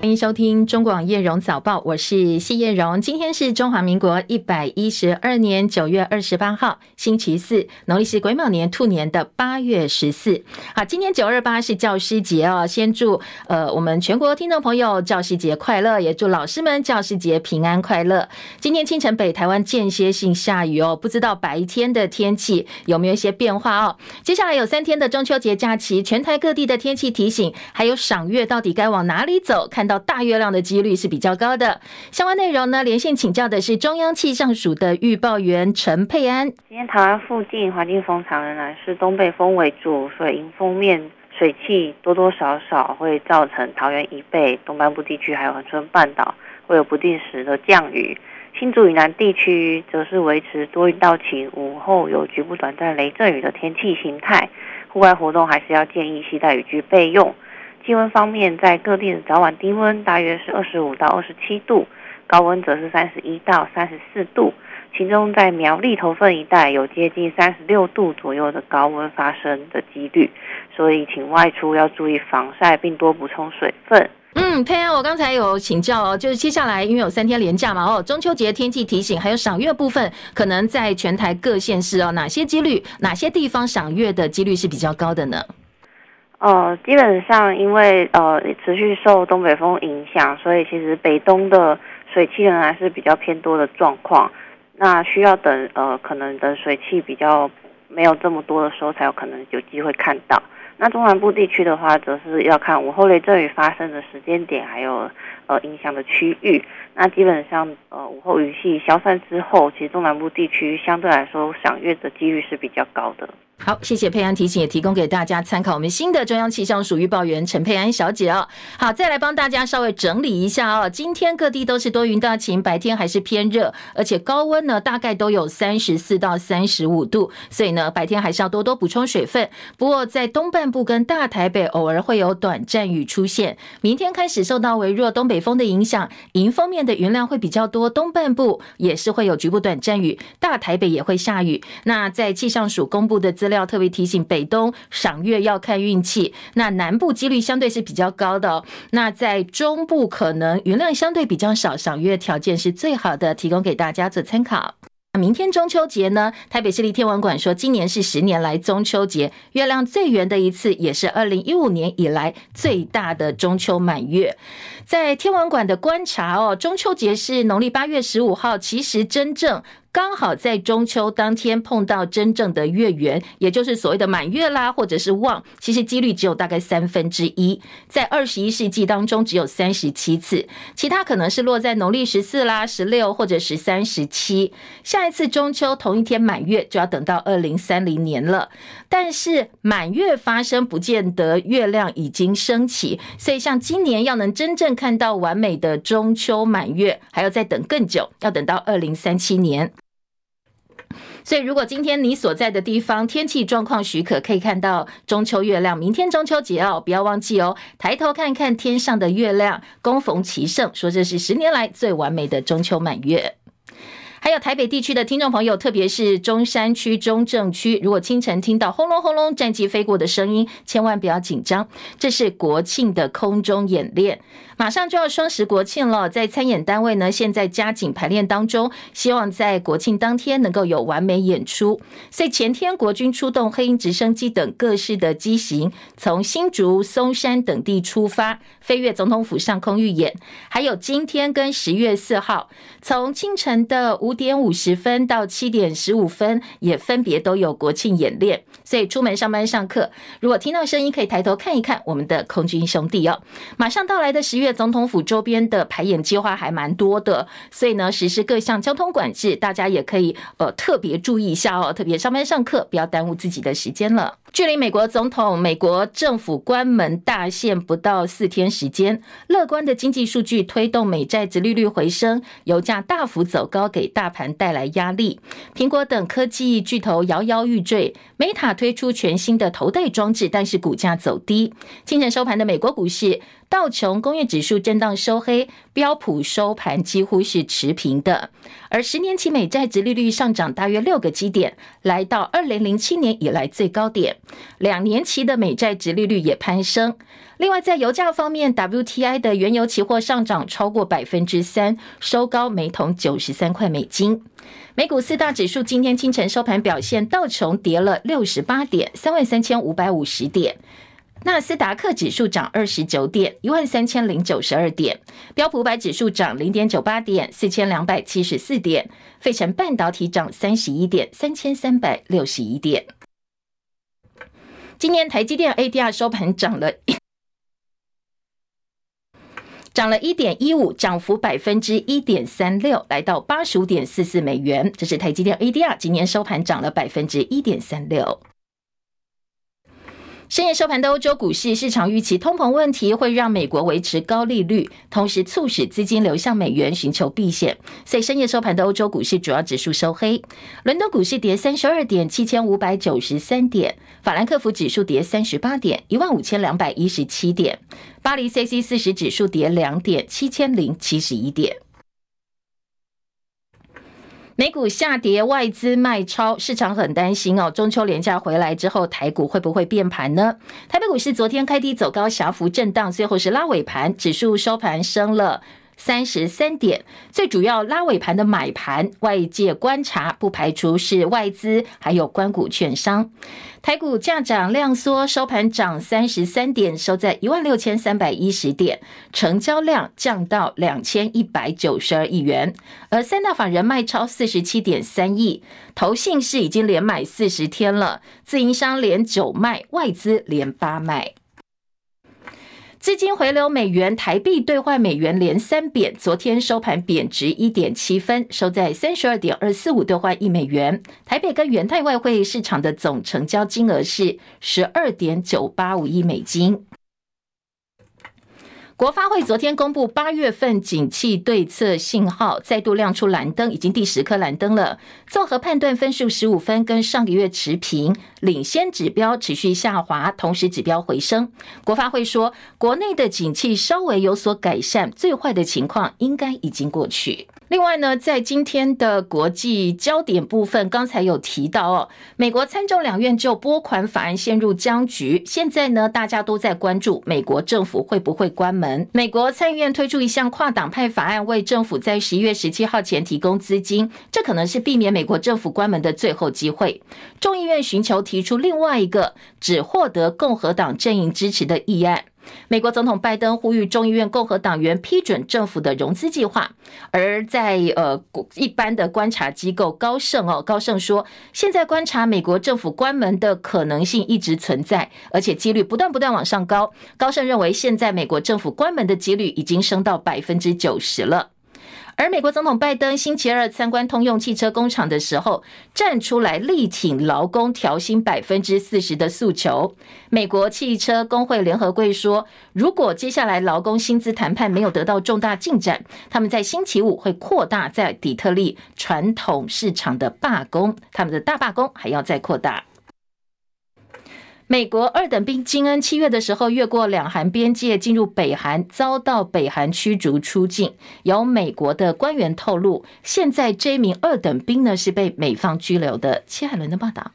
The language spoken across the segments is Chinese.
欢迎收听中广叶荣早报，我是谢叶荣。今天是中华民国一百一十二年九月二十八号，星期四，农历是癸卯年兔年的八月十四。好，今天九二八是教师节哦，先祝呃我们全国听众朋友教师节快乐，也祝老师们教师节平安快乐。今天清晨北台湾间歇性下雨哦，不知道白天的天气有没有一些变化哦？接下来有三天的中秋节假期，全台各地的天气提醒，还有赏月到底该往哪里走？看。到大月亮的几率是比较高的。相关内容呢，连线请教的是中央气象署的预报员陈佩安。今天台湾附近环境风场仍然是东北风为主，所以迎风面水汽多多少少会造成桃园以北、东半部地区还有恒春半岛会有不定时的降雨。新竹以南地区则是维持多云到晴，午后有局部短暂雷阵雨的天气形态。户外活动还是要建议携带雨具备用。气温方面，在各地的早晚低温大约是二十五到二十七度，高温则是三十一到三十四度。其中在苗栗头份一带有接近三十六度左右的高温发生的几率，所以请外出要注意防晒，并多补充水分。嗯，佩安，我刚才有请教哦，就是接下来因为有三天连假嘛，哦，中秋节天气提醒，还有赏月部分，可能在全台各县市哦，哪些几率，哪些地方赏月的几率是比较高的呢？呃，基本上因为呃持续受东北风影响，所以其实北东的水汽仍然是比较偏多的状况。那需要等呃可能等水汽比较没有这么多的时候，才有可能有机会看到。那中南部地区的话，则是要看午后雷阵雨发生的时间点，还有呃影响的区域。那基本上呃午后雨系消散之后，其实中南部地区相对来说赏月的几率是比较高的。好，谢谢佩安提醒，也提供给大家参考。我们新的中央气象署预报员陈佩安小姐哦。好，再来帮大家稍微整理一下哦。今天各地都是多云到晴，白天还是偏热，而且高温呢大概都有三十四到三十五度，所以呢白天还是要多多补充水分。不过在东半部跟大台北偶尔会有短暂雨出现。明天开始受到微弱东北风的影响，迎风面的云量会比较多，东半部也是会有局部短暂雨，大台北也会下雨。那在气象署公布的资料特别提醒，北东赏月要看运气。那南部几率相对是比较高的哦。那在中部可能云量相对比较少，赏月条件是最好的，提供给大家做参考。明天中秋节呢，台北市立天文馆说，今年是十年来中秋节月亮最圆的一次，也是二零一五年以来最大的中秋满月。在天文馆的观察哦，中秋节是农历八月十五号，其实真正。刚好在中秋当天碰到真正的月圆，也就是所谓的满月啦，或者是望，其实几率只有大概三分之一，在二十一世纪当中只有三十七次，其他可能是落在农历十四啦、十六或者十三、十七。下一次中秋同一天满月就要等到二零三零年了，但是满月发生不见得月亮已经升起，所以像今年要能真正看到完美的中秋满月，还要再等更久，要等到二零三七年。所以，如果今天你所在的地方天气状况许可，可以看到中秋月亮。明天中秋节哦，不要忘记哦，抬头看看天上的月亮，恭逢其盛，说这是十年来最完美的中秋满月。还有台北地区的听众朋友，特别是中山区、中正区，如果清晨听到轰隆轰隆战机飞过的声音，千万不要紧张，这是国庆的空中演练。马上就要双十国庆了，在参演单位呢，现在加紧排练当中，希望在国庆当天能够有完美演出。所以前天国军出动黑鹰直升机等各式的机型，从新竹、松山等地出发，飞越总统府上空预演。还有今天跟十月四号，从清晨的五五点五十分到七点十五分，也分别都有国庆演练。所以出门上班上课，如果听到声音，可以抬头看一看我们的空军兄弟哦。马上到来的十月。总统府周边的排演计划还蛮多的，所以呢，实施各项交通管制，大家也可以呃特别注意一下哦，特别上班上课不要耽误自己的时间了。距离美国总统、美国政府关门大限不到四天时间，乐观的经济数据推动美债殖利率回升，油价大幅走高，给大盘带来压力。苹果等科技巨头摇摇欲坠，Meta 推出全新的头戴装置，但是股价走低。清晨收盘的美国股市，道琼工业指数震荡收黑，标普收盘几乎是持平的。而十年期美债殖利率上涨大约六个基点，来到二零零七年以来最高点。两年期的美债殖利率也攀升。另外，在油价方面，WTI 的原油期货上涨超过百分之三，收高每桶九十三块美金。美股四大指数今天清晨收盘表现，道琼跌了六十八点，三万三千五百五十点；纳斯达克指数涨二十九点，一万三千零九十二点；标普五百指数涨零点九八点，四千两百七十四点；费城半导体涨三十一点，三千三百六十一点。今年台积电 ADR 收盘涨了。涨了一点一五，涨幅百分之一点三六，来到八十五点四四美元。这是台积电 ADR 今年收盘涨了百分之一点三六。深夜收盘的欧洲股市，市场预期通膨问题会让美国维持高利率，同时促使资金流向美元寻求避险。所以深夜收盘的欧洲股市主要指数收黑，伦敦股市跌三十二点，七千五百九十三点；法兰克福指数跌三十八点，一万五千两百一十七点；巴黎 c c 四十指数跌两点，七千零七十一点。美股下跌，外资卖超，市场很担心哦。中秋连假回来之后，台股会不会变盘呢？台北股市昨天开低走高，小幅震荡，最后是拉尾盘，指数收盘升了。三十三点，最主要拉尾盘的买盘，外界观察不排除是外资，还有关股券商。台股价涨量缩，收盘涨三十三点，收在一万六千三百一十点，成交量降到两千一百九十二亿元。而三大法人卖超四十七点三亿，投信是已经连买四十天了，自营商连九卖，外资连八卖。资金回流美元，台币兑换美元连三贬，昨天收盘贬值一点七分，收在三十二点二四五兑换一美元。台北跟元泰外汇市场的总成交金额是十二点九八五亿美金。国发会昨天公布八月份景气对策信号，再度亮出蓝灯，已经第十颗蓝灯了。综合判断分数十五分，跟上个月持平，领先指标持续下滑，同时指标回升。国发会说，国内的景气稍微有所改善，最坏的情况应该已经过去。另外呢，在今天的国际焦点部分，刚才有提到哦，美国参众两院就拨款法案陷入僵局。现在呢，大家都在关注美国政府会不会关门。美国参议院推出一项跨党派法案，为政府在十一月十七号前提供资金，这可能是避免美国政府关门的最后机会。众议院寻求提出另外一个只获得共和党阵营支持的议案。美国总统拜登呼吁众议院共和党员批准政府的融资计划，而在呃一般的观察机构高盛哦，高盛说，现在观察美国政府关门的可能性一直存在，而且几率不断不断往上高。高盛认为，现在美国政府关门的几率已经升到百分之九十了。而美国总统拜登星期二参观通用汽车工厂的时候，站出来力挺劳工调薪百分之四十的诉求。美国汽车工会联合会说，如果接下来劳工薪资谈判没有得到重大进展，他们在星期五会扩大在底特律传统市场的罢工，他们的大罢工还要再扩大。美国二等兵金恩七月的时候越过两韩边界进入北韩，遭到北韩驱逐出境。有美国的官员透露，现在这名二等兵呢是被美方拘留的。切海伦的报道。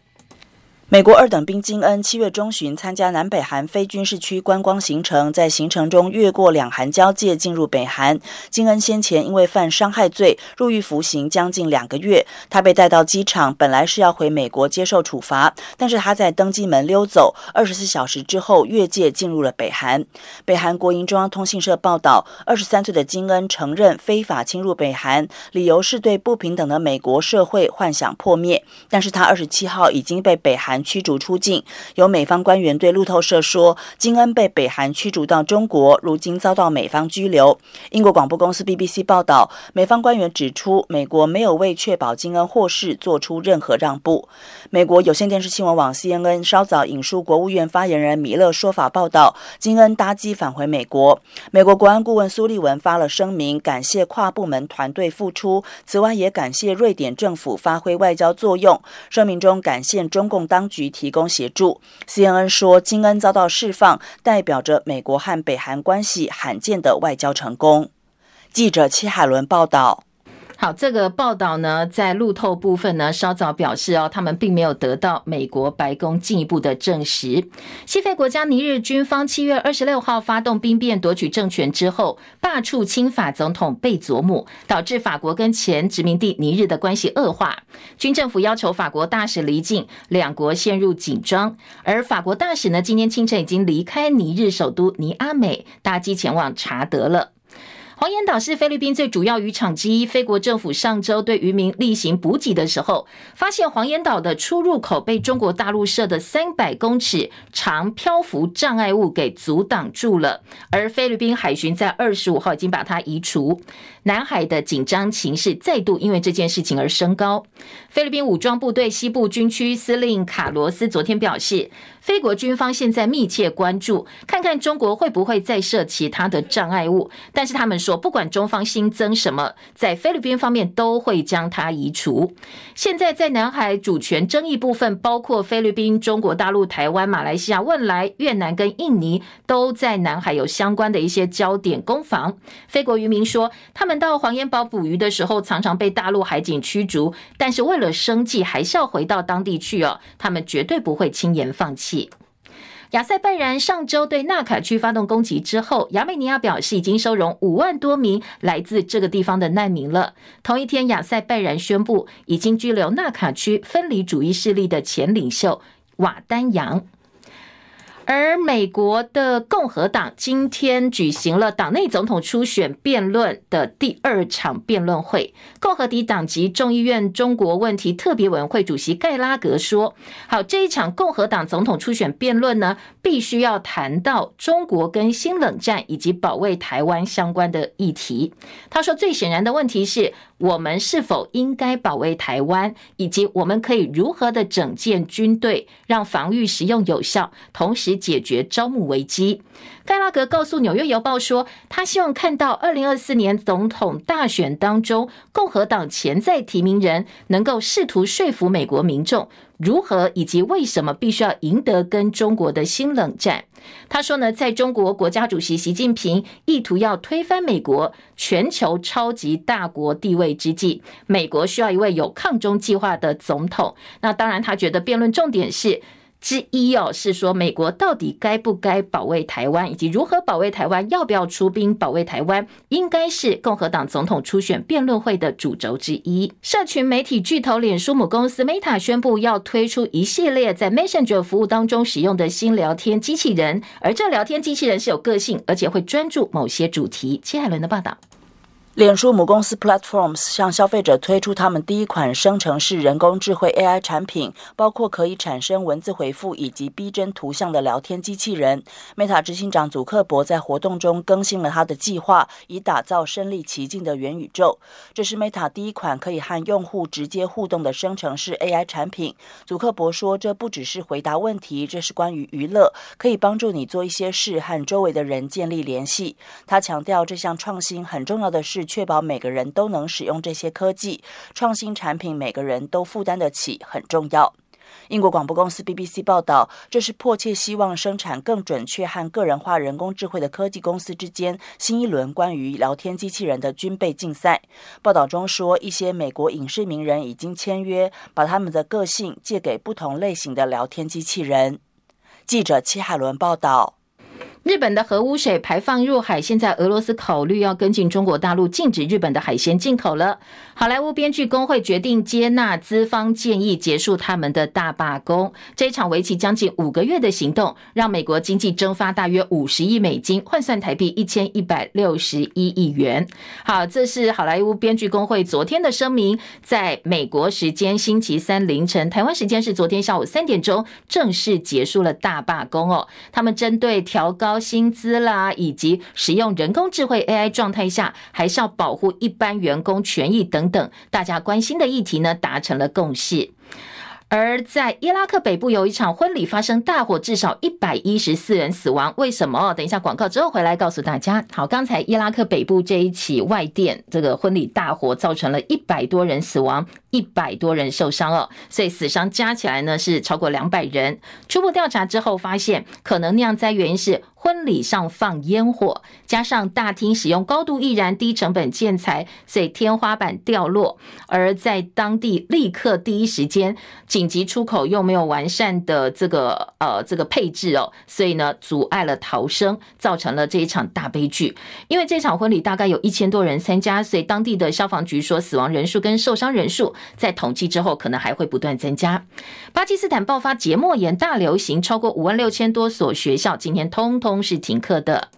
美国二等兵金恩七月中旬参加南北韩非军事区观光行程，在行程中越过两韩交界进入北韩。金恩先前因为犯伤害罪入狱服刑将近两个月，他被带到机场，本来是要回美国接受处罚，但是他在登机门溜走，二十四小时之后越界进入了北韩。北韩国营中央通信社报道，二十三岁的金恩承认非法侵入北韩，理由是对不平等的美国社会幻想破灭，但是他二十七号已经被北韩。驱逐出境，有美方官员对路透社说，金恩被北韩驱逐到中国，如今遭到美方拘留。英国广播公司 BBC 报道，美方官员指出，美国没有为确保金恩获释做出任何让步。美国有线电视新闻网 CNN 稍早引述国务院发言人米勒说法报道，金恩搭机返回美国。美国国安顾问苏利文发了声明，感谢跨部门团队付出，此外也感谢瑞典政府发挥外交作用。声明中感谢中共当当局提供协助。CNN 说，金恩遭到释放，代表着美国和北韩关系罕见的外交成功。记者戚海伦报道。好，这个报道呢，在路透部分呢，稍早表示哦，他们并没有得到美国白宫进一步的证实。西非国家尼日军方七月二十六号发动兵变夺取政权之后，罢黜亲法总统贝佐姆，导致法国跟前殖民地尼日的关系恶化。军政府要求法国大使离境，两国陷入紧张。而法国大使呢，今天清晨已经离开尼日首都尼阿美，搭机前往查德了。黄岩岛是菲律宾最主要渔场之一。菲国政府上周对渔民例行补给的时候，发现黄岩岛的出入口被中国大陆设的三百公尺长漂浮障碍物给阻挡住了。而菲律宾海巡在二十五号已经把它移除。南海的紧张情势再度因为这件事情而升高。菲律宾武装部队西部军区司令卡罗斯昨天表示，菲国军方现在密切关注，看看中国会不会再设其他的障碍物。但是他们说，不管中方新增什么，在菲律宾方面都会将它移除。现在在南海主权争议部分，包括菲律宾、中国大陆、台湾、马来西亚、汶莱、越南跟印尼，都在南海有相关的一些焦点攻防。菲国渔民说，他们到黄岩岛捕鱼的时候，常常被大陆海警驱逐，但是为了生计，还是要回到当地去哦。他们绝对不会轻言放弃。亚塞拜然上周对纳卡区发动攻击之后，亚美尼亚表示已经收容五万多名来自这个地方的难民了。同一天，亚塞拜然宣布已经拘留纳卡区分离主义势力的前领袖瓦丹扬。而美国的共和党今天举行了党内总统初选辩论的第二场辩论会。共和党籍众议院中国问题特别委员会主席盖拉格说：“好，这一场共和党总统初选辩论呢，必须要谈到中国跟新冷战以及保卫台湾相关的议题。”他说：“最显然的问题是。”我们是否应该保卫台湾，以及我们可以如何的整建军队，让防御实用有效，同时解决招募危机？盖拉格告诉《纽约邮报》说，他希望看到二零二四年总统大选当中，共和党潜在提名人能够试图说服美国民众。如何以及为什么必须要赢得跟中国的新冷战？他说呢，在中国国家主席习近平意图要推翻美国全球超级大国地位之际，美国需要一位有抗中计划的总统。那当然，他觉得辩论重点是。之一哦，是说美国到底该不该保卫台湾，以及如何保卫台湾，要不要出兵保卫台湾，应该是共和党总统初选辩论会的主轴之一。社群媒体巨头脸书母公司 Meta 宣布要推出一系列在 Messenger 服务当中使用的新聊天机器人，而这聊天机器人是有个性，而且会专注某些主题。戚海伦的报道。脸书母公司 Platforms 向消费者推出他们第一款生成式人工智慧 AI 产品，包括可以产生文字回复以及逼真图像的聊天机器人。Meta 执行长祖克伯在活动中更新了他的计划，以打造身临其境的元宇宙。这是 Meta 第一款可以和用户直接互动的生成式 AI 产品。祖克伯说：“这不只是回答问题，这是关于娱乐，可以帮助你做一些事，和周围的人建立联系。”他强调，这项创新很重要的是。确保每个人都能使用这些科技创新产品，每个人都负担得起，很重要。英国广播公司 BBC 报道，这是迫切希望生产更准确和个人化人工智慧的科技公司之间新一轮关于聊天机器人的军备竞赛。报道中说，一些美国影视名人已经签约，把他们的个性借给不同类型的聊天机器人。记者戚海伦报道。日本的核污水排放入海，现在俄罗斯考虑要跟进中国大陆禁止日本的海鲜进口了。好莱坞编剧工会决定接纳资方建议，结束他们的大罢工。这一场为期将近五个月的行动，让美国经济蒸发大约五十亿美金，换算台币一千一百六十一亿元。好，这是好莱坞编剧工会昨天的声明，在美国时间星期三凌晨，台湾时间是昨天下午三点钟，正式结束了大罢工哦。他们针对调高高薪资啦，以及使用人工智慧 AI 状态下，还是要保护一般员工权益等等，大家关心的议题呢，达成了共识。而在伊拉克北部有一场婚礼发生大火，至少一百一十四人死亡。为什么？等一下广告之后回来告诉大家。好，刚才伊拉克北部这一起外电这个婚礼大火，造成了一百多人死亡，一百多人受伤哦，所以死伤加起来呢是超过两百人。初步调查之后发现，可能酿灾原因是。婚礼上放烟火，加上大厅使用高度易燃、低成本建材，所以天花板掉落。而在当地立刻第一时间紧急出口又没有完善的这个呃这个配置哦，所以呢阻碍了逃生，造成了这一场大悲剧。因为这场婚礼大概有一千多人参加，所以当地的消防局说死亡人数跟受伤人数在统计之后可能还会不断增加。巴基斯坦爆发结膜炎大流行，超过五万六千多所学校今天通通。是停课的。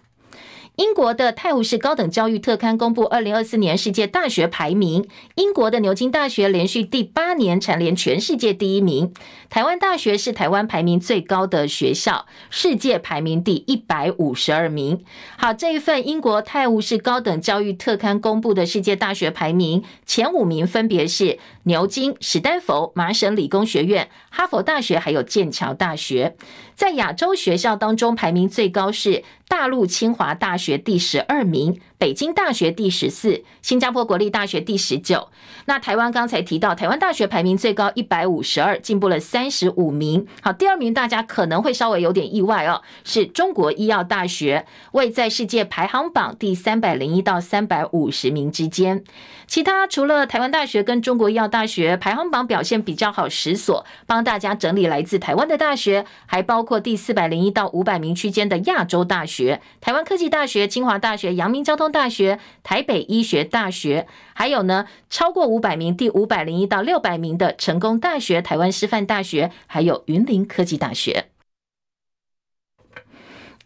英国的泰晤士高等教育特刊公布二零二四年世界大学排名，英国的牛津大学连续第八年蝉联全世界第一名。台湾大学是台湾排名最高的学校，世界排名第一百五十二名。好，这一份英国泰晤士高等教育特刊公布的世界大学排名前五名分别是牛津、史丹佛、麻省理工学院、哈佛大学，还有剑桥大学。在亚洲学校当中，排名最高是大陆清华大学第十二名。北京大学第十四，新加坡国立大学第十九。那台湾刚才提到，台湾大学排名最高一百五十二，进步了三十五名。好，第二名大家可能会稍微有点意外哦，是中国医药大学，位在世界排行榜第三百零一到三百五十名之间。其他除了台湾大学跟中国医药大学排行榜表现比较好十所，帮大家整理来自台湾的大学，还包括第四百零一到五百名区间的亚洲大学，台湾科技大学、清华大学、阳明交通。大学、台北医学大学，还有呢，超过五百名，第五百零一到六百名的成功大学、台湾师范大学，还有云林科技大学。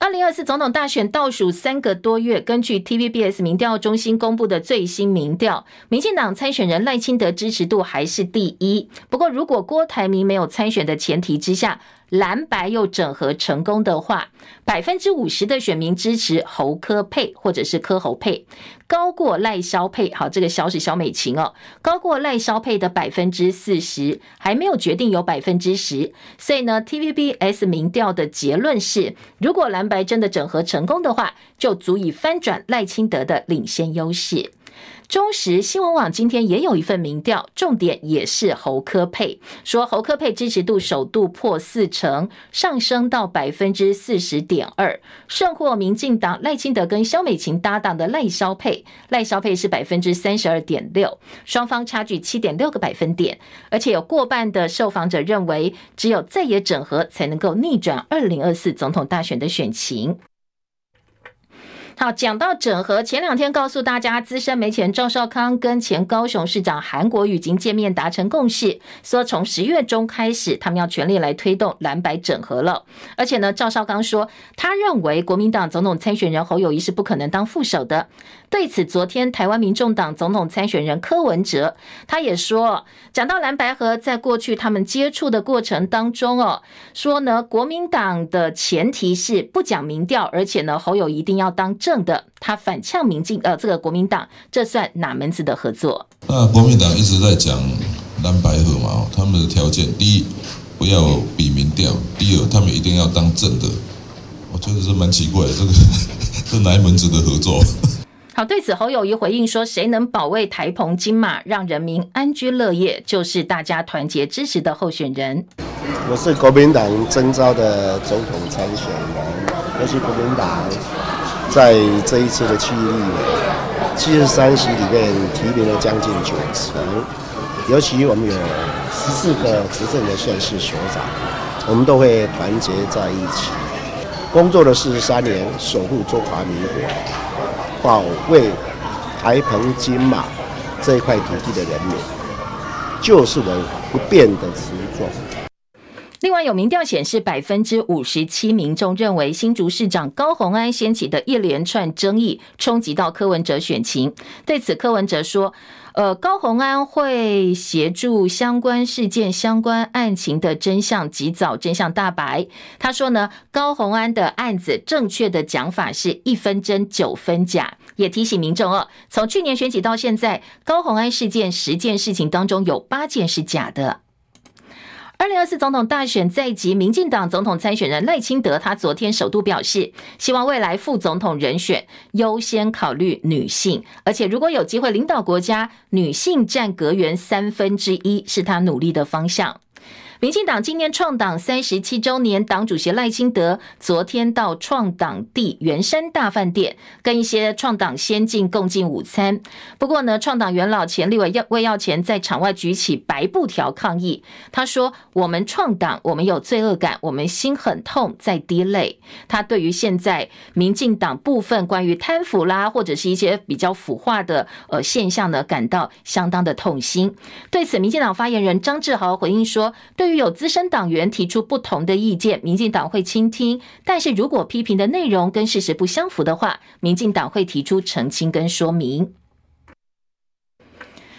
二零二四总统大选倒数三个多月，根据 TVBS 民调中心公布的最新民调，民进党参选人赖清德支持度还是第一。不过，如果郭台铭没有参选的前提之下，蓝白又整合成功的话，百分之五十的选民支持侯柯配或者是柯侯佩，高过赖萧配。好，这个萧是萧美琴哦，高过赖萧配的百分之四十，还没有决定有百分之十。所以呢，TVBS 民调的结论是，如果蓝白真的整合成功的话，就足以翻转赖清德的领先优势。中时新闻网今天也有一份民调，重点也是侯柯配，说侯柯配支持度首度破四成，上升到百分之四十点二，胜过民进党赖清德跟萧美琴搭档的赖萧配，赖萧配是百分之三十二点六，双方差距七点六个百分点，而且有过半的受访者认为，只有在野整合才能够逆转二零二四总统大选的选情。好，讲到整合，前两天告诉大家，资深媒体人赵少康跟前高雄市长韩国瑜已经见面达成共识，说从十月中开始，他们要全力来推动蓝白整合了。而且呢，赵少康说，他认为国民党总统参选人侯友谊是不可能当副手的。对此，昨天台湾民众党总统参选人柯文哲他也说，讲到蓝白合，在过去他们接触的过程当中哦，说呢，国民党的前提是不讲民调，而且呢，侯友一定要当正的，他反呛民进呃这个国民党，这算哪门子的合作？那国民党一直在讲蓝白合嘛，他们的条件，第一不要比民调，第二他们一定要当正的，我觉得是蛮奇怪的，这个 这哪门子的合作？好，对此侯友谊回应说：“谁能保卫台澎金马，让人民安居乐业，就是大家团结支持的候选人。”我是国民党征召的总统参选人，我是国民党在这一次的区域里七十三席里面提名了将近九成，尤其我们有十四个执政的县市所长，我们都会团结在一起，工作了四十三年，守护中华民国。保卫台澎金马这一块土地的人民，就是我不变的初衷。另外，有民调显示，百分之五十七民众认为新竹市长高虹安掀起的一连串争议冲击到柯文哲选情。对此，柯文哲说。呃，高虹安会协助相关事件、相关案情的真相及早真相大白。他说呢，高虹安的案子正确的讲法是一分真九分假，也提醒民众哦，从去年选举到现在，高虹安事件十件事情当中有八件是假的。二零二四总统大选在即，民进党总统参选人赖清德，他昨天首度表示，希望未来副总统人选优先考虑女性，而且如果有机会领导国家，女性占阁员三分之一是他努力的方向。民进党今年创党三十七周年，党主席赖清德昨天到创党地圆山大饭店，跟一些创党先进共进午餐。不过呢，创党元老钱立委魏耀前在场外举起白布条抗议。他说：“我们创党，我们有罪恶感，我们心很痛，在滴泪。”他对于现在民进党部分关于贪腐啦，或者是一些比较腐化的呃现象呢，感到相当的痛心。对此，民进党发言人张志豪回应说：“对于有资深党员提出不同的意见，民进党会倾听。但是如果批评的内容跟事实不相符的话，民进党会提出澄清跟说明。”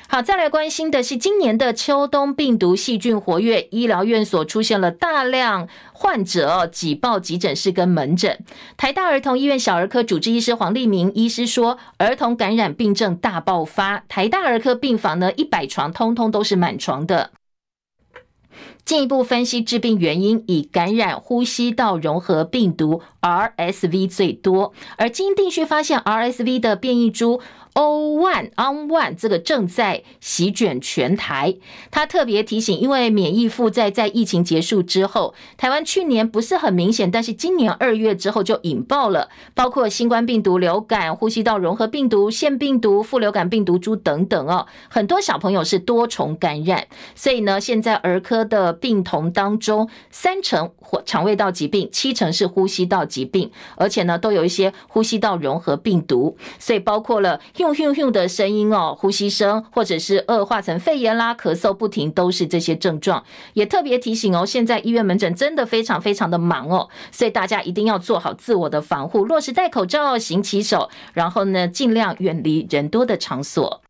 好，再来关心的是今年的秋冬病毒细菌活跃，医疗院所出现了大量患者挤爆急诊室跟门诊。台大儿童医院小儿科主治医师黄立明医师说，儿童感染病症大爆发，台大儿科病房呢一百床通通都是满床的。进一步分析致病原因，以感染呼吸道融合病毒 RSV 最多，而基因定序发现 RSV 的变异株。O one on one 这个正在席卷全台。他特别提醒，因为免疫负载在疫情结束之后，台湾去年不是很明显，但是今年二月之后就引爆了，包括新冠病毒、流感、呼吸道融合病毒、腺病毒、副流感病毒株等等哦，很多小朋友是多重感染。所以呢，现在儿科的病童当中，三成或肠胃道疾病，七成是呼吸道疾病，而且呢，都有一些呼吸道融合病毒，所以包括了。咻咻咻的声音哦，呼吸声，或者是恶化成肺炎啦，咳嗽不停，都是这些症状。也特别提醒哦，现在医院门诊真的非常非常的忙哦，所以大家一定要做好自我的防护，落实戴口罩、勤洗手，然后呢，尽量远离人多的场所。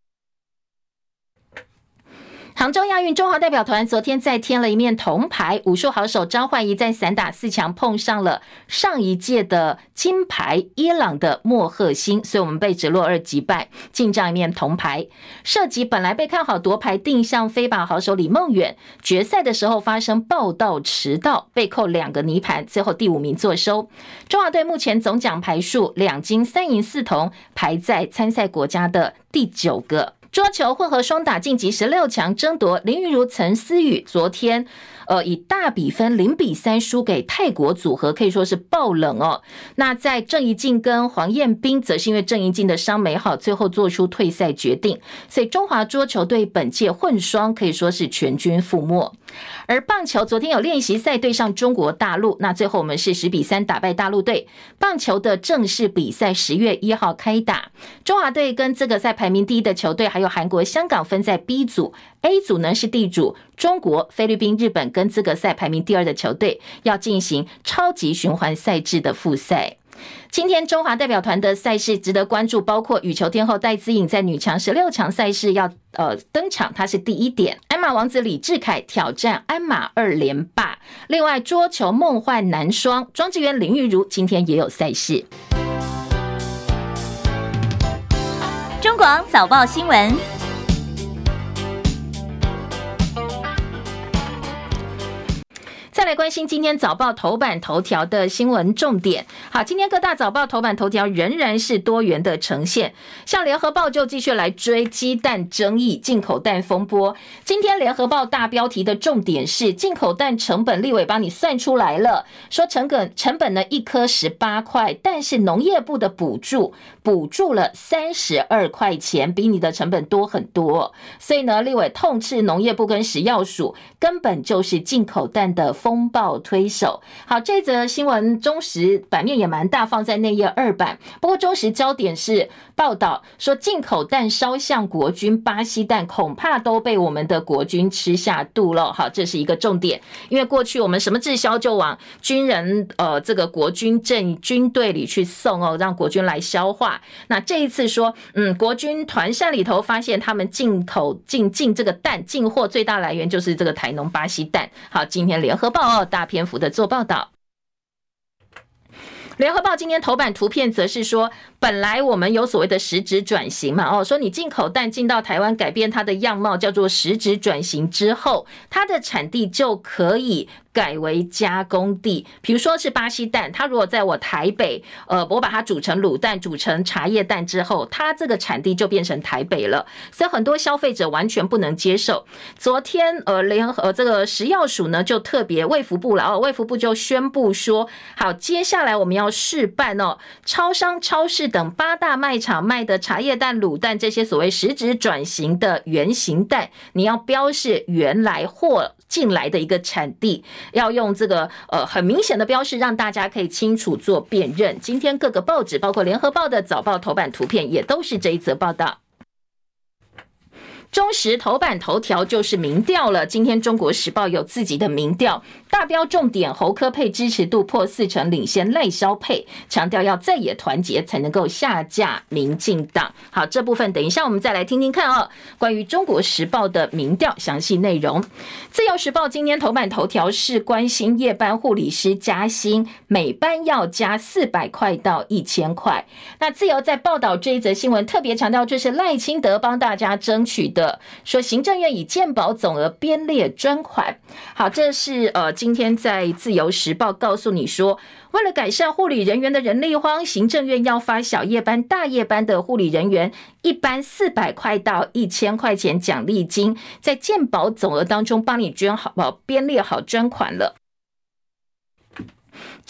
杭州亚运中华代表团昨天再添了一面铜牌，武术好手张焕仪在散打四强碰上了上一届的金牌伊朗的莫赫辛，所以我们被直落二击败，进账一面铜牌。射击本来被看好夺牌定向飞靶好手李梦远，决赛的时候发生报道迟到，被扣两个泥盘，最后第五名作收。中华队目前总奖牌数两金三银四铜，排在参赛国家的第九个。桌球混合双打晋级十六强争夺，林昀儒、陈思雨昨天。呃，以大比分零比三输给泰国组合，可以说是爆冷哦。那在郑怡静跟黄彦斌，则是因为郑怡静的伤没好，最后做出退赛决定。所以中华桌球队本届混双可以说是全军覆没。而棒球昨天有练习赛对上中国大陆，那最后我们是十比三打败大陆队。棒球的正式比赛十月一号开打，中华队跟资格赛排名第一的球队还有韩国、香港分在 B 组。A 组呢是地主中国、菲律宾、日本跟资格赛排名第二的球队要进行超级循环赛制的复赛。今天中华代表团的赛事值得关注，包括羽球天后戴资颖在女强十六强赛事要呃登场，她是第一点。鞍马王子李智凯挑战鞍马二连霸。另外桌球梦幻男双庄智渊林昀儒今天也有赛事。中广早报新闻。再来关心今天早报头版头条的新闻重点。好，今天各大早报头版头条仍然是多元的呈现。像联合报就继续来追鸡蛋争议、进口蛋风波。今天联合报大标题的重点是进口蛋成本，立委帮你算出来了，说成本成本呢一颗十八块，但是农业部的补助补助了三十二块钱，比你的成本多很多。所以呢，立委痛斥农业部跟食药署根本就是进口蛋的。风风暴推手，好，这则新闻中时版面也蛮大，放在内页二版。不过中时焦点是报道说，进口蛋烧向国军，巴西蛋恐怕都被我们的国军吃下肚了。好，这是一个重点，因为过去我们什么滞销就往军人呃这个国军阵军队里去送哦，让国军来消化。那这一次说，嗯，国军团膳里头发现他们进口进进这个蛋进货最大来源就是这个台农巴西蛋。好，今天联合。报哦大篇幅的做报道。联合报今天头版图片则是说，本来我们有所谓的实质转型嘛，哦，说你进口蛋进到台湾，改变它的样貌，叫做实质转型之后，它的产地就可以改为加工地，比如说是巴西蛋，它如果在我台北，呃，我把它煮成卤蛋、煮成茶叶蛋之后，它这个产地就变成台北了，所以很多消费者完全不能接受。昨天，呃，联合这个食药署呢就特别卫福部了哦，卫福部就宣布说，好，接下来我们要试办哦，超商、超市等八大卖场卖的茶叶蛋、卤蛋这些所谓实质转型的原型蛋，你要标示原来货进来的一个产地。要用这个呃很明显的标识，让大家可以清楚做辨认。今天各个报纸，包括联合报的早报头版图片，也都是这一则报道。中时头版头条就是民调了。今天中国时报有自己的民调，大标重点侯科配支持度破四成，领先赖萧配，强调要在野团结才能够下架民进党。好，这部分等一下我们再来听听看哦。关于中国时报的民调详细内容，自由时报今天头版头条是关心夜班护理师加薪，每班要加四百块到一千块。那自由在报道这一则新闻，特别强调这是赖清德帮大家争取的。说行政院以健保总额编列专款，好，这是呃今天在自由时报告诉你说，为了改善护理人员的人力荒，行政院要发小夜班、大夜班的护理人员一般四百块到一千块钱奖励金，在健保总额当中帮你捐好，编列好专款了。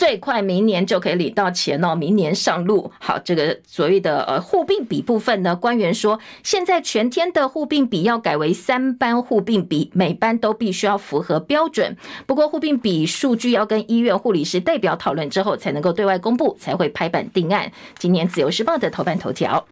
最快明年就可以领到钱哦，明年上路。好，这个所谓的呃护病比部分呢，官员说，现在全天的护病比要改为三班护病比，每班都必须要符合标准。不过护病比数据要跟医院护理师代表讨论之后，才能够对外公布，才会拍板定案。今年自由时报的头版头条。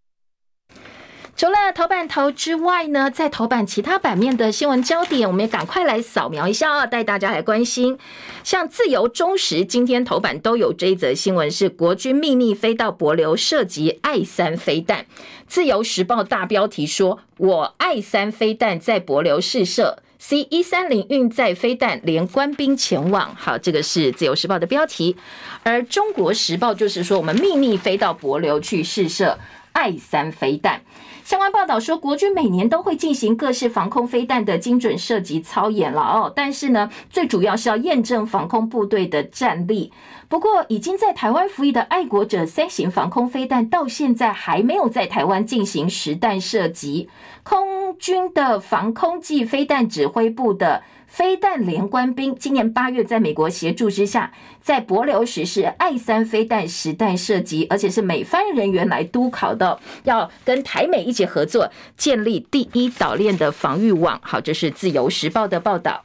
除了头版头之外呢，在头版其他版面的新闻焦点，我们也赶快来扫描一下啊，带大家来关心。像自由、中时今天头版都有这一则新闻，是国军秘密飞到帛琉涉及爱三飞弹。自由时报大标题说：“我爱三飞弹在帛琉试射，C 一三零运载飞弹连官兵前往。”好，这个是自由时报的标题。而中国时报就是说，我们秘密飞到帛琉去试射爱三飞弹。相关报道说，国军每年都会进行各式防空飞弹的精准射击操演了哦，但是呢，最主要是要验证防空部队的战力。不过，已经在台湾服役的爱国者三型防空飞弹，到现在还没有在台湾进行实弹射击。空军的防空暨飞弹指挥部的。飞弹连官兵今年八月在美国协助之下，在帛琉实施爱三飞弹实弹射击，而且是美方人员来督考的，要跟台美一起合作，建立第一岛链的防御网。好，这是自由时报的报道。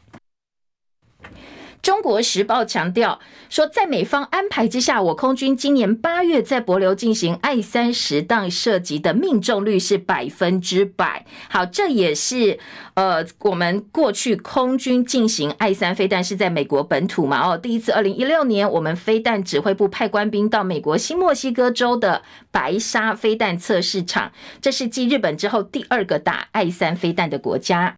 中国时报强调说，在美方安排之下，我空军今年八月在帛琉进行爱三十弹射击的命中率是百分之百。好，这也是呃，我们过去空军进行爱三飞弹是在美国本土嘛？哦，第一次二零一六年，我们飞弹指挥部派官兵到美国新墨西哥州的白沙飞弹测试场，这是继日本之后第二个打爱三飞弹的国家。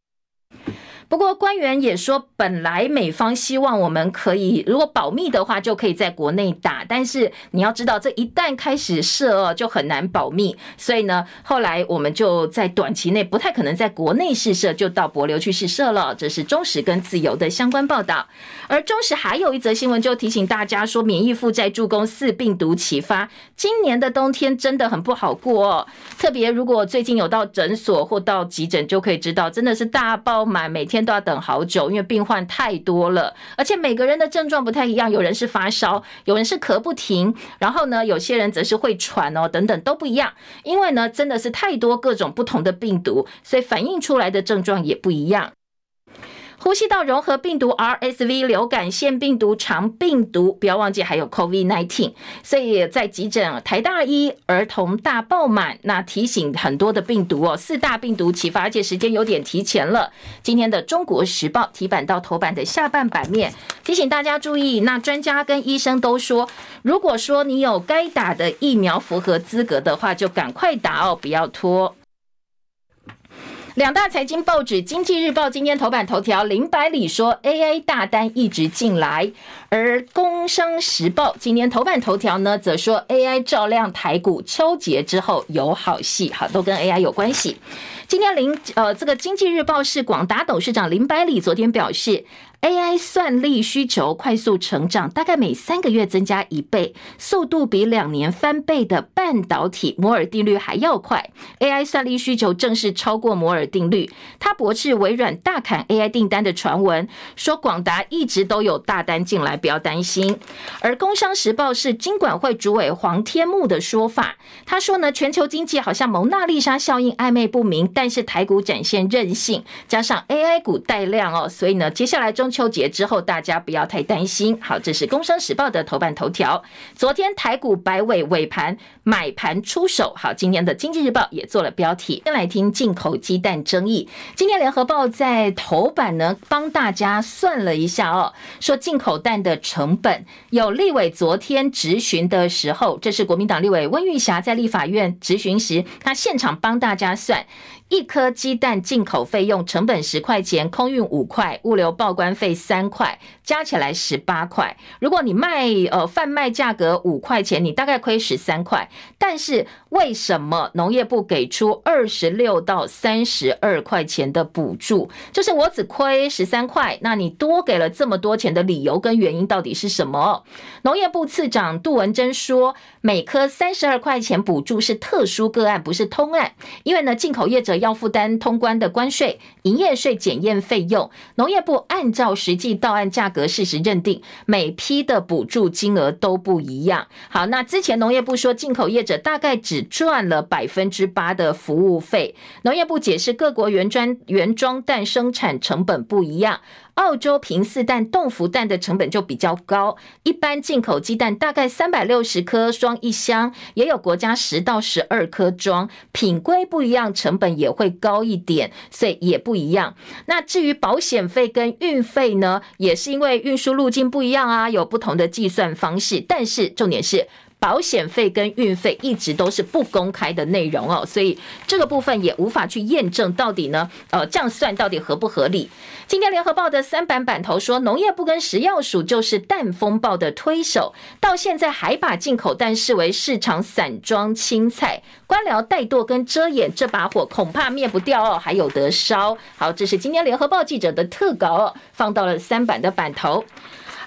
不过官员也说，本来美方希望我们可以，如果保密的话，就可以在国内打。但是你要知道，这一旦开始射，就很难保密。所以呢，后来我们就在短期内不太可能在国内试射，就到帛琉去试射了。这是中时跟自由的相关报道。而中时还有一则新闻，就提醒大家说，免疫负债助攻四病毒齐发，今年的冬天真的很不好过哦。特别如果最近有到诊所或到急诊，就可以知道，真的是大爆满，每天。都要等好久，因为病患太多了，而且每个人的症状不太一样，有人是发烧，有人是咳不停，然后呢，有些人则是会喘哦，等等都不一样。因为呢，真的是太多各种不同的病毒，所以反映出来的症状也不一样。呼吸道融合病毒 RSV、流感腺病毒、肠病毒，不要忘记还有 COVID-19。所以在急诊台大医儿童大爆满，那提醒很多的病毒哦，四大病毒齐发，而且时间有点提前了。今天的中国时报提版到头版的下半版面，提醒大家注意。那专家跟医生都说，如果说你有该打的疫苗符合资格的话，就赶快打哦，不要拖。两大财经报纸，《经济日报》今天头版头条，林百里说 AI 大单一直进来，而《工商时报》今天头版头条呢，则说 AI 照亮台股，秋节之后有好戏，好，都跟 AI 有关系。今天林呃，这个《经济日报》是广达董事长林百里昨天表示 AI 算力需求快速成长，大概每三个月增加一倍，速度比两年翻倍的半导体摩尔定律还要快。AI 算力需求正式超过摩尔定律，他驳斥微软大砍 AI 订单的传闻，说广达一直都有大单进来，不要担心。而工商时报是金管会主委黄天牧的说法，他说呢，全球经济好像蒙娜丽莎效应暧昧不明，但是台股展现韧性，加上 AI 股带量哦，所以呢，接下来中。中秋节之后，大家不要太担心。好，这是《工商时报》的头版头条。昨天台股百尾尾盘买盘出手。好，今天的《经济日报》也做了标题。先来听进口鸡蛋争议。今天《联合报》在头版呢，帮大家算了一下哦，说进口蛋的成本。有立委昨天质询的时候，这是国民党立委温玉霞在立法院质询时，他现场帮大家算。一颗鸡蛋进口费用成本十块钱，空运五块，物流报关费三块，加起来十八块。如果你卖呃贩卖价格五块钱，你大概亏十三块。但是为什么农业部给出二十六到三十二块钱的补助？就是我只亏十三块，那你多给了这么多钱的理由跟原因到底是什么？农业部次长杜文珍说，每颗三十二块钱补助是特殊个案，不是通案，因为呢进口业者。要负担通关的关税、营业税、检验费用，农业部按照实际到案价格事实认定，每批的补助金额都不一样。好，那之前农业部说进口业者大概只赚了百分之八的服务费，农业部解释各国原装原装蛋生产成本不一样。澳洲平四蛋、冻福蛋的成本就比较高，一般进口鸡蛋大概三百六十颗装一箱，也有国家十到十二颗装，品规不一样，成本也会高一点，所以也不一样。那至于保险费跟运费呢，也是因为运输路径不一样啊，有不同的计算方式，但是重点是。保险费跟运费一直都是不公开的内容哦，所以这个部分也无法去验证到底呢，呃，这样算到底合不合理？今天联合报的三版版头说，农业部跟食药署就是蛋风暴的推手，到现在还把进口蛋视为市场散装青菜，官僚怠惰跟遮掩，这把火恐怕灭不掉哦，还有得烧。好，这是今天联合报记者的特稿哦，放到了三版的版头。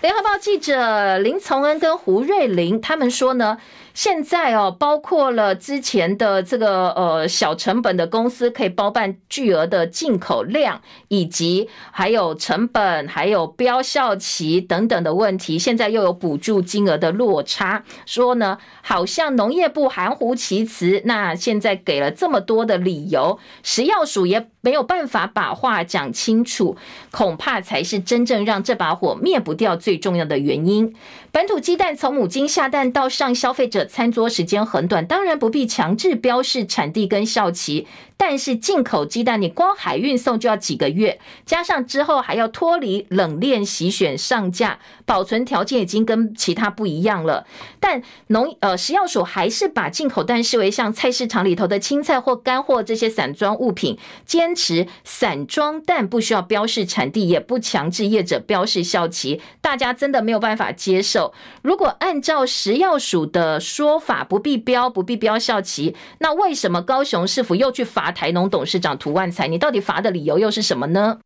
联合报记者林从恩跟胡瑞林他们说呢。现在哦，包括了之前的这个呃小成本的公司可以包办巨额的进口量，以及还有成本、还有标效期等等的问题。现在又有补助金额的落差，说呢，好像农业部含糊其辞。那现在给了这么多的理由，食药署也没有办法把话讲清楚，恐怕才是真正让这把火灭不掉最重要的原因。本土鸡蛋从母鸡下蛋到上消费者餐桌时间很短，当然不必强制标示产地跟效期。但是进口鸡蛋，你光海运送就要几个月，加上之后还要脱离冷链洗选上架，保存条件已经跟其他不一样了。但农呃食药署还是把进口蛋视为像菜市场里头的青菜或干货这些散装物品，坚持散装蛋不需要标示产地，也不强制业者标示效期，大家真的没有办法接受。如果按照食药署的说法，不必标不必标效期，那为什么高雄市府又去罚？台农董事长涂万才，你到底罚的理由又是什么呢？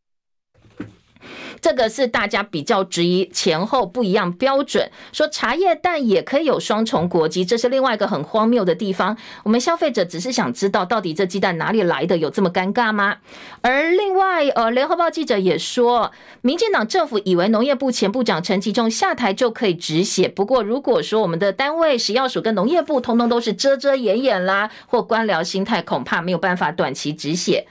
这个是大家比较质疑前后不一样标准，说茶叶蛋也可以有双重国籍，这是另外一个很荒谬的地方。我们消费者只是想知道，到底这鸡蛋哪里来的，有这么尴尬吗？而另外，呃，联合报记者也说，民进党政府以为农业部前部长陈吉仲下台就可以止血，不过如果说我们的单位食药署跟农业部通通都是遮遮掩掩啦，或官僚心态，恐怕没有办法短期止血。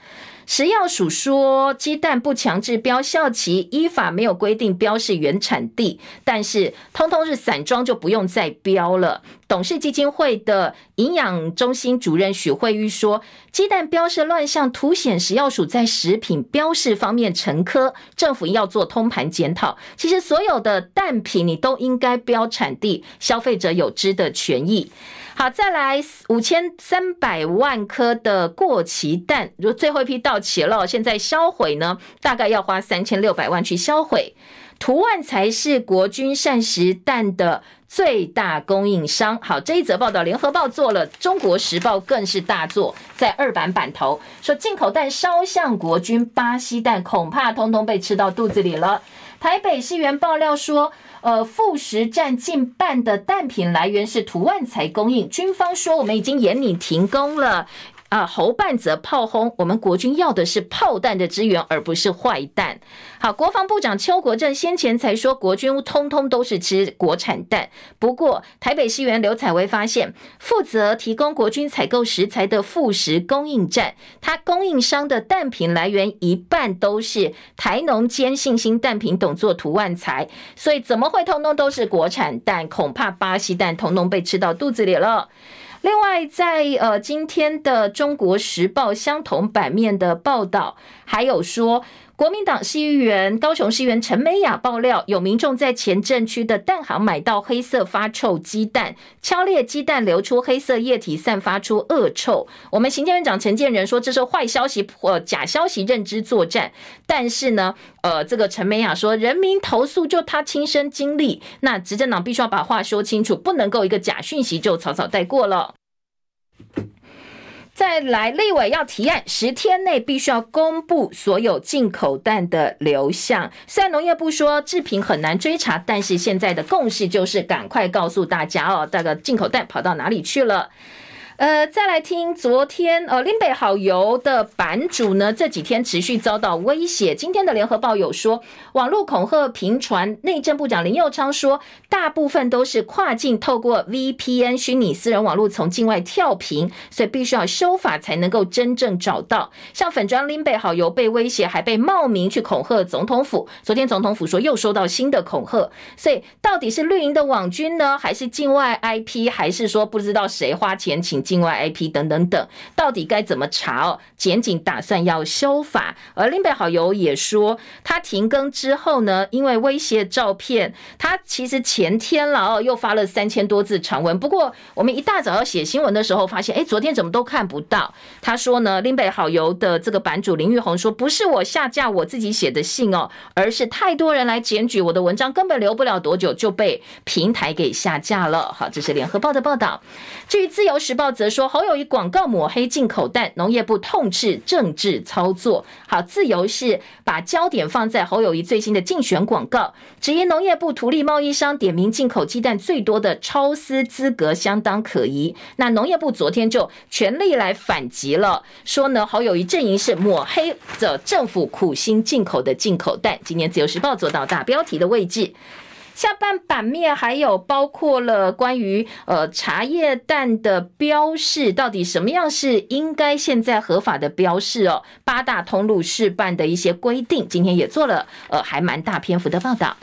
食药署说，鸡蛋不强制标效期，依法没有规定标示原产地，但是通通是散装就不用再标了。董事基金会的营养中心主任许慧玉说，鸡蛋标示乱象凸显食药署在食品标示方面沉疴，政府要做通盘检讨。其实所有的蛋品你都应该标产地，消费者有知的权益。好，再来五千三百万颗的过期蛋，如最后一批到期了，现在销毁呢，大概要花三千六百万去销毁。图万才是国军膳食蛋的最大供应商。好，这一则报道，联合报做了，中国时报更是大作，在二版版头说进口蛋烧向国军，巴西蛋恐怕通通被吃到肚子里了。台北市员爆料说，呃，副食占近半的蛋品来源是图万才供应，军方说我们已经严令停工了。啊，侯半则炮轰我们国军要的是炮弹的支援，而不是坏蛋。好，国防部长邱国正先前才说国军通通都是吃国产蛋。不过，台北市员刘彩薇发现，负责提供国军采购食材的副食供应站，它供应商的蛋品来源一半都是台农兼信心蛋品董座图万材，所以怎么会通通都是国产蛋？恐怕巴西蛋通通被吃到肚子里了。另外，在呃今天的《中国时报》相同版面的报道，还有说，国民党市议员高雄市议员陈美雅爆料，有民众在前镇区的蛋行买到黑色发臭鸡蛋，敲裂鸡蛋流出黑色液体，散发出恶臭。我们行政院长陈建仁说，这是坏消息或假消息认知作战。但是呢，呃，这个陈美雅说，人民投诉就他亲身经历，那执政党必须要把话说清楚，不能够一个假讯息就草草带过了。再来，立委要提案，十天内必须要公布所有进口蛋的流向。虽然农业部说制品很难追查，但是现在的共识就是赶快告诉大家哦，这个进口蛋跑到哪里去了。呃，再来听昨天呃林北好油的版主呢，这几天持续遭到威胁。今天的联合报有说，网络恐吓频传，内政部长林佑昌说，大部分都是跨境透过 VPN 虚拟私人网络从境外跳频，所以必须要修法才能够真正找到。像粉砖林北好油被威胁，还被冒名去恐吓总统府。昨天总统府说又收到新的恐吓，所以到底是绿营的网军呢，还是境外 IP，还是说不知道谁花钱请？境外 IP 等等等，到底该怎么查哦？检警打算要修法，而林北好友也说，他停更之后呢，因为威胁照片，他其实前天了哦，又发了三千多字长文。不过我们一大早要写新闻的时候，发现哎，昨天怎么都看不到？他说呢，林北好友的这个版主林玉红说，不是我下架我自己写的信哦，而是太多人来检举我的文章，根本留不了多久就被平台给下架了。好，这是联合报的报道。至于自由时报。则说侯友谊广告抹黑进口蛋，农业部痛斥政治操作。好，自由是把焦点放在侯友谊最新的竞选广告，质疑农业部图利贸易商点名进口鸡蛋最多的超丝资格相当可疑。那农业部昨天就全力来反击了，说呢侯友谊阵营是抹黑着政府苦心进口的进口蛋。今年自由时报做到大标题的位置。下半版面还有包括了关于呃茶叶蛋的标示，到底什么样是应该现在合法的标示哦？八大通路示办的一些规定，今天也做了呃还蛮大篇幅的报道。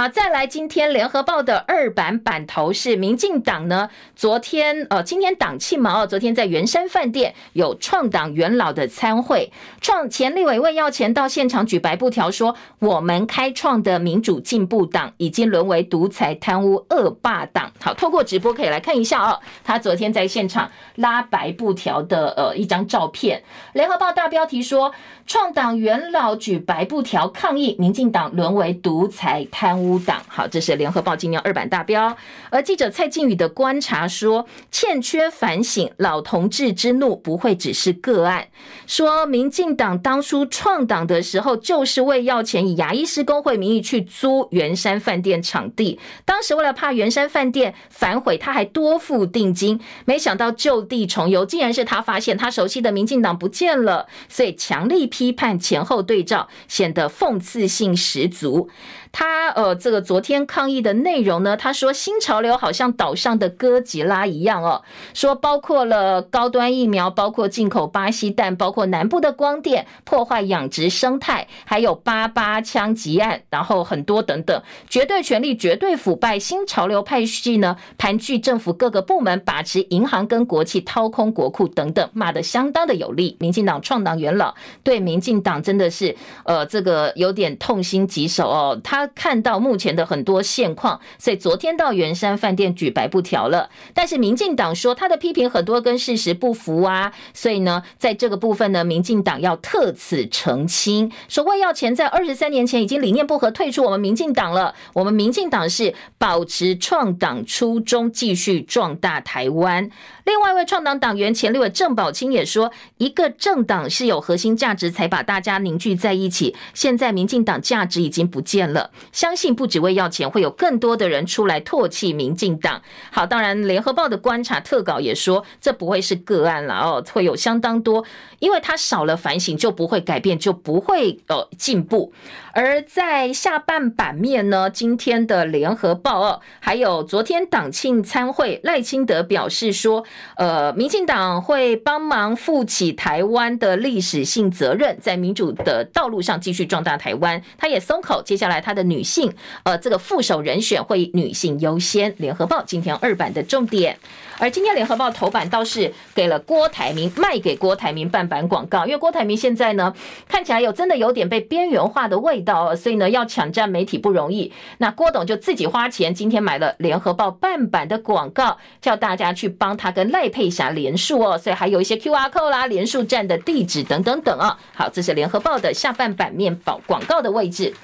好，再来，今天联合报的二版版头是民进党呢，昨天呃，今天党庆嘛，哦，昨天在圆山饭店有创党元老的参会，创前立委魏耀前到现场举白布条说，我们开创的民主进步党已经沦为独裁贪污恶霸党。好，透过直播可以来看一下哦，他昨天在现场拉白布条的呃一张照片。联合报大标题说，创党元老举白布条抗议民进党沦为独裁贪污。党好，这是联合报今年二版大标。而记者蔡靖宇的观察说，欠缺反省，老同志之怒不会只是个案。说民进党当初创党的时候，就是为要钱，以牙医师工会名义去租圆山饭店场地。当时为了怕圆山饭店反悔，他还多付定金。没想到旧地重游，竟然是他发现他熟悉的民进党不见了，所以强力批判前后对照，显得讽刺性十足。他呃，这个昨天抗议的内容呢，他说新潮流好像岛上的哥吉拉一样哦，说包括了高端疫苗，包括进口巴西蛋，包括南部的光电破坏养殖生态，还有八八枪击案，然后很多等等，绝对权力，绝对腐败，新潮流派系呢盘踞政府各个部门，把持银行跟国企，掏空国库等等，骂得相当的有力。民进党创党元老对民进党真的是呃这个有点痛心疾首哦，他。他看到目前的很多现况，所以昨天到圆山饭店举白布条了。但是民进党说他的批评很多跟事实不符啊，所以呢，在这个部分呢，民进党要特此澄清，说魏耀前在二十三年前已经理念不合退出我们民进党了。我们民进党是保持创党初衷，继续壮大台湾。另外一位创党党员前立委郑宝清也说，一个政党是有核心价值才把大家凝聚在一起。现在民进党价值已经不见了，相信不只为要钱，会有更多的人出来唾弃民进党。好，当然联合报的观察特稿也说，这不会是个案了哦，会有相当多，因为他少了反省，就不会改变，就不会呃进步。而在下半版面呢，今天的联合报哦，还有昨天党庆参会，赖清德表示说，呃，民进党会帮忙负起台湾的历史性责任，在民主的道路上继续壮大台湾。他也松口，接下来他的女性，呃，这个副手人选会以女性优先。联合报今天二版的重点。而今天联合报头版倒是给了郭台铭卖给郭台铭半版广告，因为郭台铭现在呢看起来有真的有点被边缘化的味道，所以呢要抢占媒体不容易。那郭董就自己花钱今天买了联合报半版的广告，叫大家去帮他跟赖佩霞连署哦，所以还有一些 QR code 啦、连署站的地址等等等啊。好，这是联合报的下半版面报广告的位置。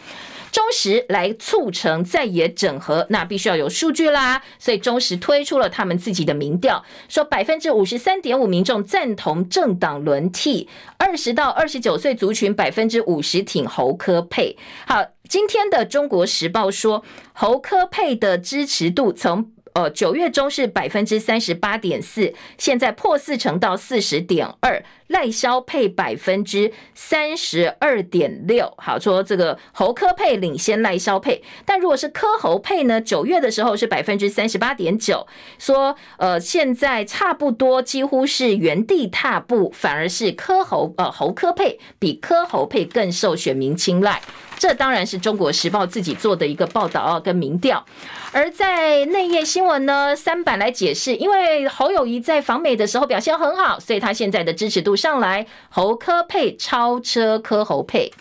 中时来促成在野整合，那必须要有数据啦。所以中时推出了他们自己的民调，说百分之五十三点五民众赞同政党轮替，二十到二十九岁族群百分之五十挺侯科佩。好，今天的中国时报说侯科佩的支持度从。呃，九月中是百分之三十八点四，现在破四成到四十点二，赖萧配百分之三十二点六。好，说这个侯科配领先赖萧配，但如果是柯侯配呢？九月的时候是百分之三十八点九，说呃现在差不多几乎是原地踏步，反而是柯侯呃侯科配比柯侯配更受选民青睐。这当然是中国时报自己做的一个报道啊，跟民调。而在内页新闻呢，三版来解释，因为侯友谊在访美的时候表现很好，所以他现在的支持度上来，侯科配超车柯侯配。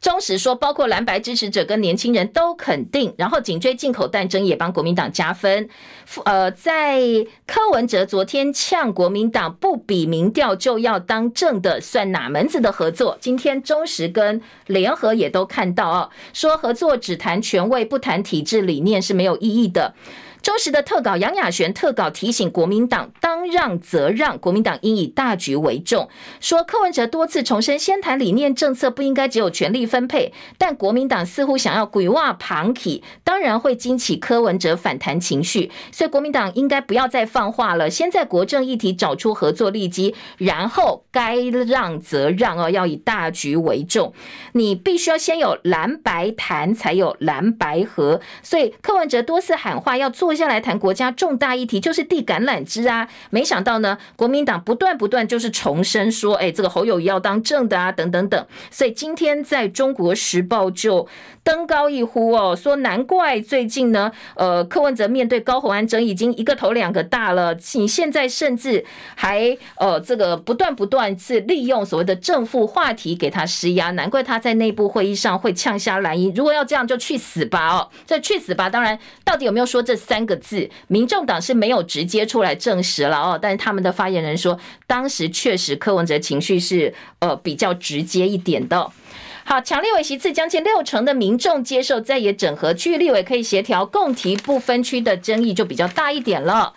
中时说，包括蓝白支持者跟年轻人都肯定，然后紧追进口战争也帮国民党加分。呃，在柯文哲昨天呛国民党不比民调就要当正的，算哪门子的合作？今天中时跟联合也都看到哦，说合作只谈权位不谈体制理念是没有意义的。中时的特稿杨雅璇特稿提醒国民党当让则让，国民党应以大局为重。说柯文哲多次重申，先谈理念政策不应该只有权力分配，但国民党似乎想要鬼话旁体，当然会激起柯文哲反弹情绪。所以国民党应该不要再放话了，先在国政议题找出合作利基，然后该让则让哦，要以大局为重。你必须要先有蓝白谈，才有蓝白合。所以柯文哲多次喊话要做。接下来谈国家重大议题，就是递橄榄枝啊！没想到呢，国民党不断不断就是重申说，哎，这个侯友谊要当正的啊，等等等。所以今天在中国时报就登高一呼哦，说难怪最近呢，呃，柯文哲面对高虹安争已经一个头两个大了，你现在甚至还呃这个不断不断是利用所谓的正负话题给他施压，难怪他在内部会议上会呛下蓝营。如果要这样，就去死吧哦！这去死吧！当然，到底有没有说这三？三个字，民众党是没有直接出来证实了哦，但是他们的发言人说，当时确实柯文哲情绪是呃比较直接一点的。好，强烈委席次将近六成的民众接受在野整合，区域立委可以协调共提不分区的争议就比较大一点了。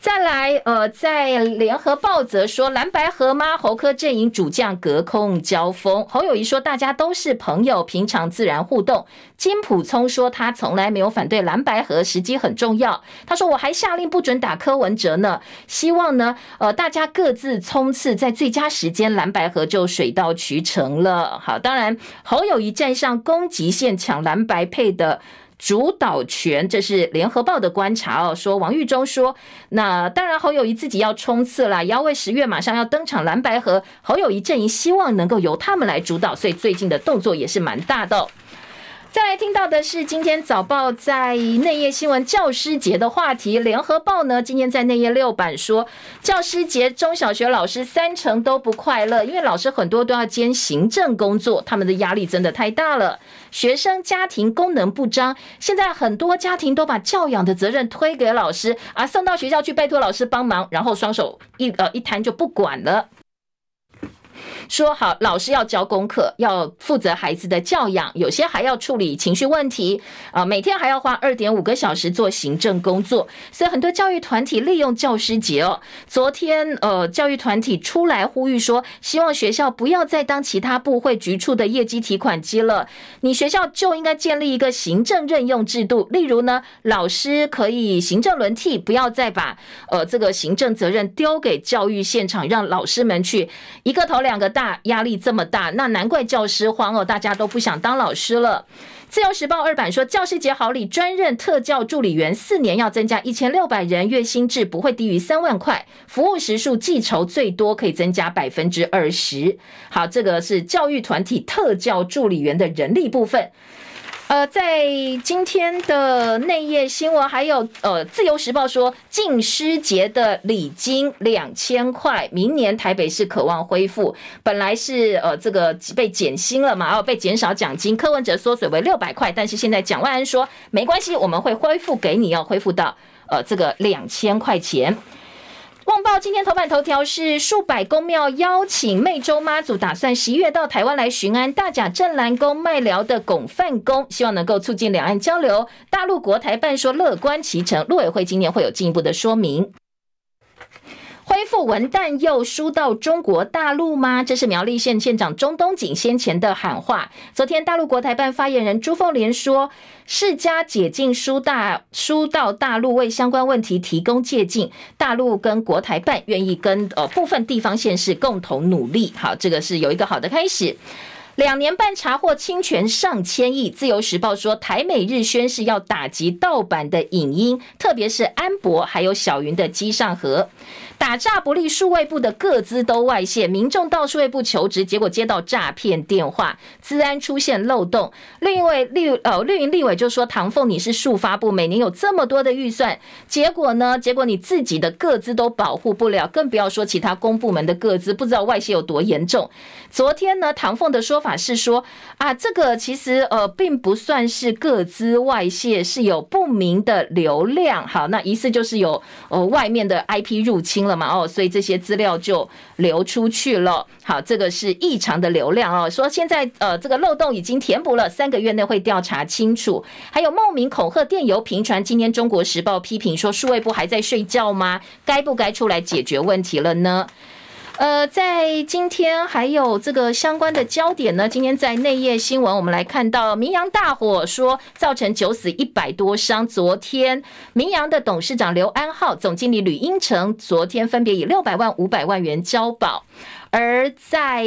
再来，呃，在联合报则说蓝白河吗？侯科阵营主将隔空交锋。侯友宜说大家都是朋友，平常自然互动。金普聪说他从来没有反对蓝白河，时机很重要。他说我还下令不准打柯文哲呢，希望呢，呃，大家各自冲刺，在最佳时间蓝白河就水到渠成了。好，当然侯友宜站上攻击线抢蓝白配的。主导权，这是联合报的观察哦。说王玉忠说，那当然侯友宜自己要冲刺啦，要为十月马上要登场蓝白合，侯友宜阵营希望能够由他们来主导，所以最近的动作也是蛮大的。再来听到的是今天早报在内页新闻教师节的话题。联合报呢，今天在内页六版说，教师节中小学老师三成都不快乐，因为老师很多都要兼行政工作，他们的压力真的太大了。学生家庭功能不彰，现在很多家庭都把教养的责任推给老师，啊，送到学校去拜托老师帮忙，然后双手一呃一摊就不管了。说好，老师要教功课，要负责孩子的教养，有些还要处理情绪问题啊，每天还要花二点五个小时做行政工作，所以很多教育团体利用教师节哦。昨天呃，教育团体出来呼吁说，希望学校不要再当其他部会局处的业绩提款机了，你学校就应该建立一个行政任用制度，例如呢，老师可以行政轮替，不要再把呃这个行政责任丢给教育现场，让老师们去一个头两个大，压力这么大，那难怪教师慌哦，大家都不想当老师了。自由时报二版说，教师节好礼，专任特教助理员四年要增加一千六百人，月薪制不会低于三万块，服务时数计酬最多可以增加百分之二十。好，这个是教育团体特教助理员的人力部分。呃，在今天的内页新闻，还有呃，《自由时报》说，敬师节的礼金两千块，明年台北市渴望恢复。本来是呃，这个被减薪了嘛，然后被减少奖金，柯文哲缩水为六百块，但是现在蒋万安说没关系，我们会恢复给你，要恢复到呃这个两千块钱。旺报今天头版头条是数百公庙邀请湄洲妈祖，打算十一月到台湾来巡安。大甲镇澜宫麦寮的拱范宫，希望能够促进两岸交流。大陆国台办说乐观其成，陆委会今年会有进一步的说明。恢复文旦又输到中国大陆吗？这是苗栗县县长钟东锦先前的喊话。昨天，大陆国台办发言人朱凤莲说，释迦解禁输大输到大陆，为相关问题提供借鉴。大陆跟国台办愿意跟呃部分地方县市共同努力。好，这个是有一个好的开始。两年半查获侵权上千亿，自由时报说台美日宣誓要打击盗版的影音，特别是安博还有小云的机上盒。打诈不利，数位部的个资都外泄，民众到数位部求职，结果接到诈骗电话，资安出现漏洞。另一位立呃绿营立委就说：“唐凤，你是数发部，每年有这么多的预算，结果呢？结果你自己的个资都保护不了，更不要说其他公部门的个资，不知道外泄有多严重。”昨天呢，唐凤的说法是说：“啊，这个其实呃并不算是个资外泄，是有不明的流量。好，那疑似就是有呃外面的 IP 入侵。”了嘛哦，所以这些资料就流出去了。好，这个是异常的流量哦。说现在呃，这个漏洞已经填补了，三个月内会调查清楚。还有冒名恐吓电邮频传，今天《中国时报》批评说，数位部还在睡觉吗？该不该出来解决问题了呢？呃，在今天还有这个相关的焦点呢。今天在内页新闻，我们来看到明阳大火，说造成九死一百多伤。昨天，明阳的董事长刘安浩、总经理吕英成，昨天分别以六百万、五百万元交保。而在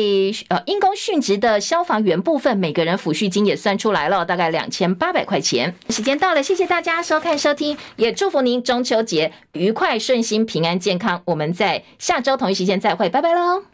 呃因公殉职的消防员部分，每个人抚恤金也算出来了，大概两千八百块钱。时间到了，谢谢大家收看收听，也祝福您中秋节愉快、顺心、平安、健康。我们在下周同一时间再会，拜拜喽。